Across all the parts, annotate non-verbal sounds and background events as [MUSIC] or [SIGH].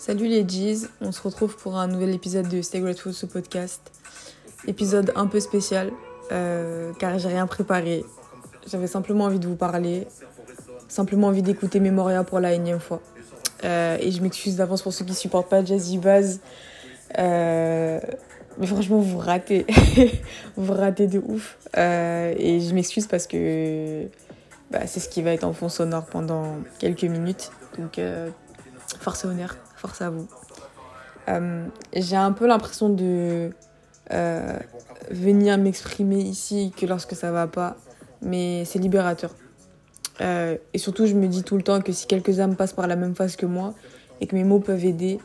Salut les G's, on se retrouve pour un nouvel épisode de Stay Grateful, ce podcast. Épisode un peu spécial, euh, car j'ai rien préparé. J'avais simplement envie de vous parler, simplement envie d'écouter Memoria pour la énième fois. Euh, et je m'excuse d'avance pour ceux qui supportent pas Jazzy Baz. Euh, mais franchement, vous ratez. [LAUGHS] vous ratez de ouf. Et je m'excuse parce que bah, c'est ce qui va être en fond sonore pendant quelques minutes. Donc, force honneur, force à vous. Euh, J'ai un peu l'impression de euh, venir m'exprimer ici que lorsque ça va pas, mais c'est libérateur. Euh, et surtout, je me dis tout le temps que si quelques âmes passent par la même phase que moi et que mes mots peuvent aider,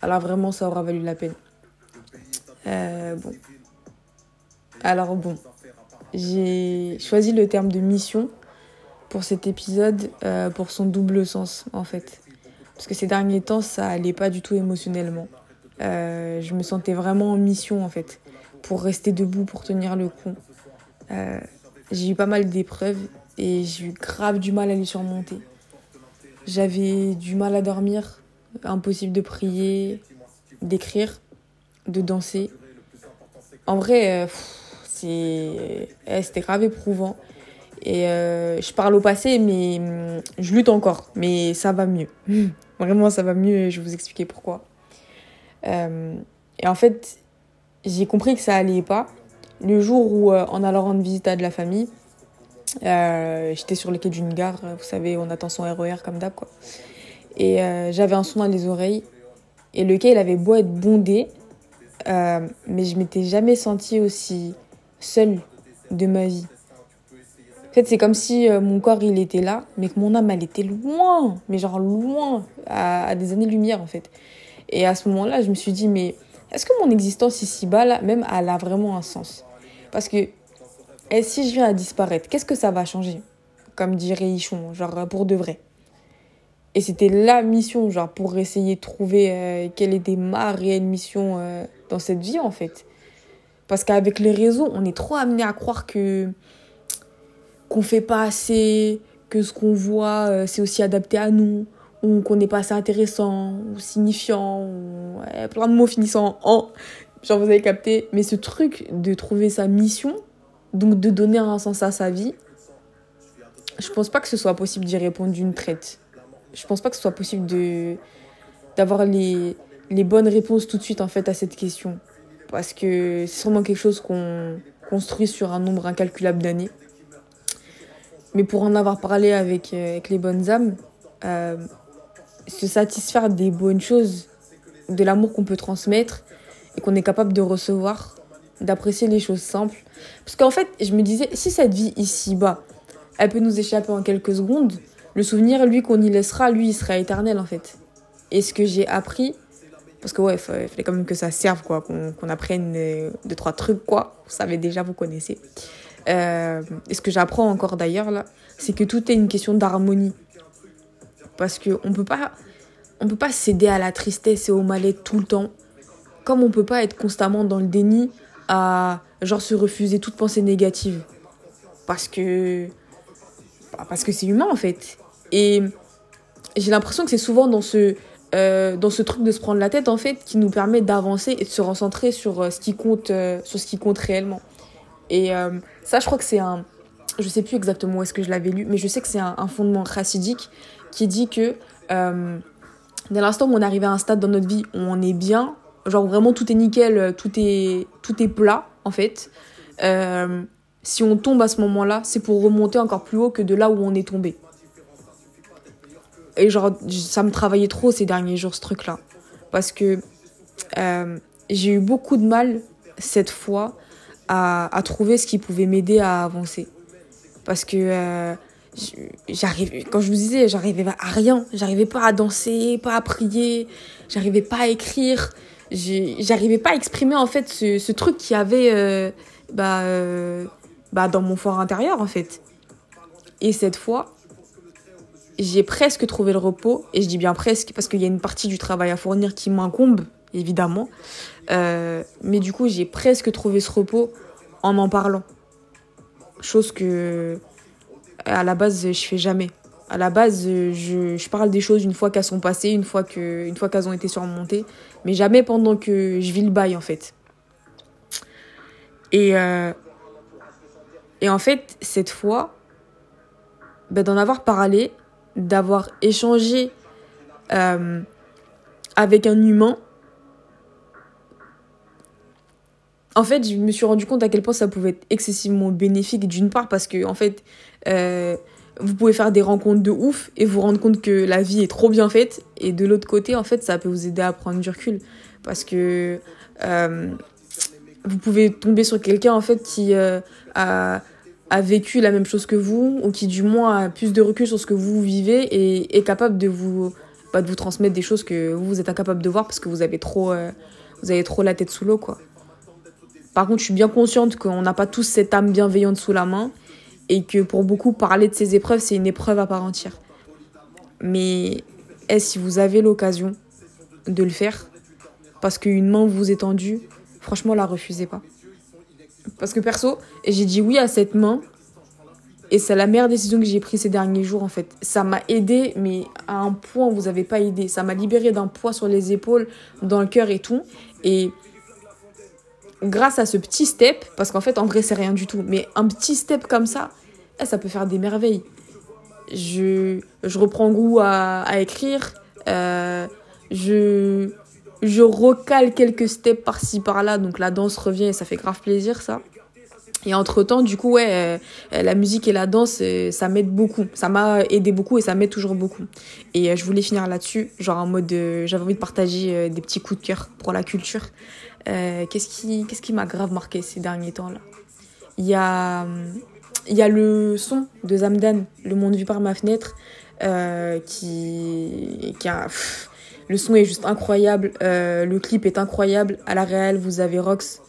alors vraiment, ça aura valu la peine. Bon. Alors bon, j'ai choisi le terme de mission pour cet épisode pour son double sens en fait. Parce que ces derniers temps, ça allait pas du tout émotionnellement. Euh, je me sentais vraiment en mission en fait, pour rester debout, pour tenir le coup. Euh, j'ai eu pas mal d'épreuves et j'ai eu grave du mal à les surmonter. J'avais du mal à dormir, impossible de prier, d'écrire, de danser. En vrai, euh, eh, c'était grave éprouvant. Et je parle au passé, mais hum, je lutte encore. Mais ça va mieux. [LAUGHS] Vraiment, ça va mieux et je vais vous expliquer pourquoi. Euh, et en fait, j'ai compris que ça allait pas. Le jour où, euh, en allant rendre visite à de la famille, euh, j'étais sur le quai d'une gare. Vous savez, on attend son RER comme d'hab, quoi. Et j'avais un son dans les oreilles. Et le quai, il avait beau être bondé, mais je m'étais jamais sentie aussi seule de ma vie. Fait, c'est comme si euh, mon corps, il était là, mais que mon âme, elle était loin, mais genre loin, à, des années-lumière, en fait. Et à ce moment-là, je me suis dit, mais est-ce que mon existence ici-bas, là, même, elle a vraiment un sens? Parce que, et si je viens à disparaître, qu'est-ce que ça va changer? Comme dirait Ichon, genre pour de vrai. Et c'était la mission, genre, pour essayer de trouver euh, quelle était ma réelle mission euh, dans cette vie, en fait. Parce qu'avec les réseaux, on est trop amené à croire que qu'on fait pas assez, que ce qu'on voit, euh, c'est aussi adapté à nous, ou qu'on n'est pas assez intéressant, ou signifiant, ou plein de mots finissant en genre vous avez capté. Mais ce truc de trouver sa mission, donc de donner un sens à sa vie, je pense pas que ce soit possible d'y répondre d'une traite. Je pense pas que ce soit possible de d'avoir les, les bonnes réponses tout de suite en fait à cette question. Parce que c'est sûrement quelque chose qu'on construit sur un nombre incalculable d'années. Mais pour en avoir parlé avec, euh, les bonnes âmes, euh, se satisfaire des bonnes choses, de l'amour qu'on peut transmettre et qu'on est capable de recevoir, d'apprécier les choses simples. Parce qu'en fait, je me disais, si cette vie ici-bas, elle peut nous échapper en quelques secondes, le souvenir, lui, qu'on y laissera, lui, il sera éternel en fait. Et ce que j'ai appris, parce que ouais, il fallait quand même que ça serve, quoi, qu'on qu'on apprenne euh, deux, trois trucs, quoi. Vous savez déjà, vous connaissez. Euh, et ce que j'apprends encore d'ailleurs, là, c'est que tout est une question d'harmonie. Parce qu'on on peut pas céder à la tristesse et au mal-être tout le temps. Comme on peut pas être constamment dans le déni à, genre, se refuser toute pensée négative. Parce que, bah, parce que c'est humain, en fait. Et j'ai l'impression que c'est souvent dans ce, euh, dans ce truc de se prendre la tête, en fait, qui nous permet d'avancer et de se recentrer sur euh, ce qui compte, sur ce qui compte réellement. Et euh, ça, je crois que c'est un. Je sais plus exactement où est-ce que je l'avais lu, mais je sais que c'est un, fondement chassidique qui dit que euh, dès l'instant où on arrive à un stade dans notre vie où on est bien, genre vraiment tout est nickel, tout est, tout est plat, en fait. Euh, si on tombe à ce moment-là, c'est pour remonter encore plus haut que de là où on est tombé. Et genre, ça me travaillait trop ces derniers jours, ce truc-là. Parce que j'ai eu beaucoup de mal, cette fois, à, trouver ce qui pouvait m'aider à avancer. Parce que euh, j'arrivais, quand je vous disais, j'arrivais à rien. J'arrivais pas à danser, pas à prier, j'arrivais pas à écrire, j'arrivais pas à exprimer en fait ce, ce truc qui avait euh, bah, euh, bah, dans mon fort intérieur en fait. Et cette fois, j'ai presque trouvé le repos, et je dis bien presque parce qu'il y a une partie du travail à fournir qui m'incombe, évidemment. Euh, mais du coup, j'ai presque trouvé ce repos en en parlant. Chose que à la base je fais jamais. À la base, je, je parle des choses une fois qu'elles sont passées, une fois qu'elles ont été surmontées, mais jamais pendant que je vis le bail en fait. Et euh, et en fait, cette fois, ben, d'en avoir parlé, d'avoir échangé euh, avec un humain, en fait, je me suis rendu compte à quel point ça pouvait être excessivement bénéfique, d'une part, parce que, en fait, euh, vous pouvez faire des rencontres de ouf et vous rendre compte que la vie est trop bien faite. Et de l'autre côté, en fait, ça peut vous aider à prendre du recul. Parce que euh, vous pouvez tomber sur quelqu'un, en fait, qui a, a vécu la même chose que vous, ou qui, du moins, a plus de recul sur ce que vous vivez et est capable de vous, bah, transmettre des choses que vous, vous êtes incapable de voir parce que vous avez trop, vous avez trop la tête sous l'eau, quoi. Par contre, je suis bien consciente qu'on n'a pas tous cette âme bienveillante sous la main et que pour beaucoup, parler de ces épreuves, c'est une épreuve à part entière. Mais est-ce si vous avez l'occasion de le faire, parce qu'une main vous est tendue, franchement, la refusez pas. Parce que perso, j'ai dit oui à cette main et c'est la meilleure décision que j'ai prise ces derniers jours en fait. Ça m'a aidé, mais à un point vous n'avez pas aidé. Ça m'a libéré d'un poids sur les épaules, dans le cœur et tout. Et grâce à ce petit step, parce qu'en fait, en vrai, c'est rien du tout, mais un petit step comme ça, eh, ça peut faire des merveilles. Je, je reprends goût à, à écrire, euh, je, je recale quelques steps par-ci par-là, donc la danse revient et ça fait grave plaisir, ça. Et entre-temps, du coup, ouais, euh, la musique et la danse, euh, ça m'aide beaucoup. Ça m'a aidé beaucoup et ça m'aide toujours beaucoup. Et je voulais finir là-dessus, genre en mode, j'avais envie de partager des petits coups de cœur pour la culture. Euh, qu'est-ce qui, qu'est-ce qui m'a grave marqué ces derniers temps-là? Il y a, il y a le son de Zamdan, Le monde vu par ma fenêtre, euh, qui, qui a, le son est juste incroyable, euh, le clip est incroyable. À la réelle, vous avez Rox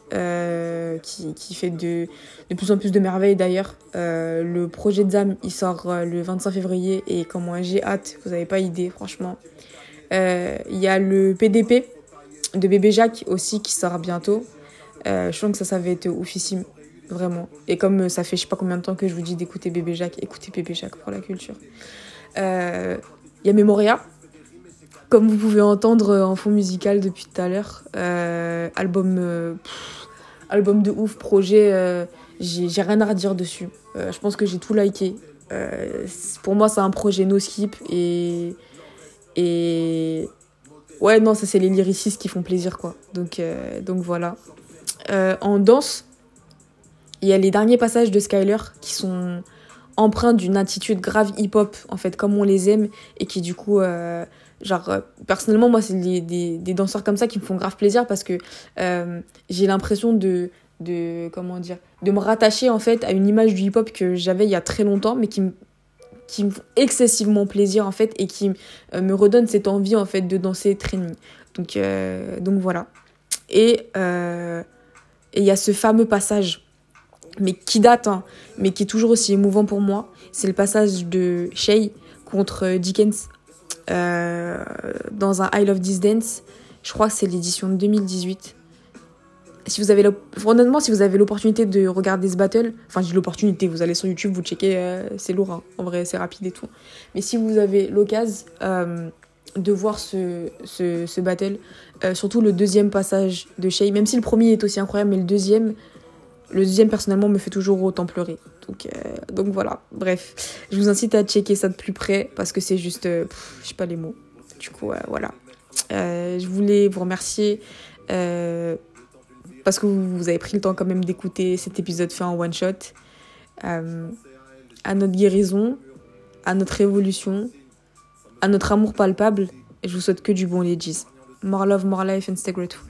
qui, qui fait de, de plus en plus de merveilles d'ailleurs. le projet de Zam, il sort le 25 février et comment j'ai hâte, vous n'avez pas idée, franchement. Il y a le PDP, de Bébé Jacques aussi qui sort bientôt. Euh, je pense que ça, ça va être oufissime, vraiment. Et comme euh, ça fait je sais pas combien de temps que je vous dis d'écouter Bébé Jacques, écoutez Bébé Jacques pour la culture. Il euh, y a Memoria, comme vous pouvez entendre en fond musical depuis tout à l'heure. album, album de ouf, projet, j'ai rien à redire dessus. je pense que j'ai tout liké. pour moi, c'est un projet no skip et. Et Ouais, non, ça c'est les lyricistes qui font plaisir, quoi. Donc, euh, donc voilà. Euh, en danse, il y a les derniers passages de Skyler qui sont empreints d'une attitude grave hip-hop, en fait, comme on les aime, et qui du coup, euh, genre, personnellement, moi, c'est des, danseurs comme ça qui me font grave plaisir parce que j'ai l'impression de, de, comment dire, de me rattacher, en fait, à une image du hip-hop que j'avais il y a très longtemps, mais qui me qui me font excessivement plaisir en fait et qui euh, me redonnent cette envie en fait de danser training. Donc, euh, donc voilà. Euh, et il y a ce fameux passage, mais qui date, hein, mais qui est toujours aussi émouvant pour moi. C'est le passage de Shay contre Dickens dans un I Love This Dance. Je crois que c'est l'édition de 2018 si vous avez honnêtement si vous avez l'opportunité de regarder ce battle enfin j'ai l'opportunité vous allez sur YouTube vous checkez euh, c'est lourd hein. en vrai c'est rapide et tout. Mais si vous avez l'occasion euh, de voir ce, ce, ce battle euh, surtout le deuxième passage de Shay même si le premier est aussi incroyable mais le deuxième le deuxième personnellement me fait toujours autant pleurer. Donc donc voilà. Bref je vous incite à checker ça de plus près parce que c'est juste je sais pas les mots. Du coup voilà. Je voulais vous remercier parce que vous, avez pris le temps quand même d'écouter cet épisode fait en one shot. Euh, à notre guérison, à notre évolution, à notre amour palpable. Et je vous souhaite que du bon, ladies. More love, more life and stay grateful.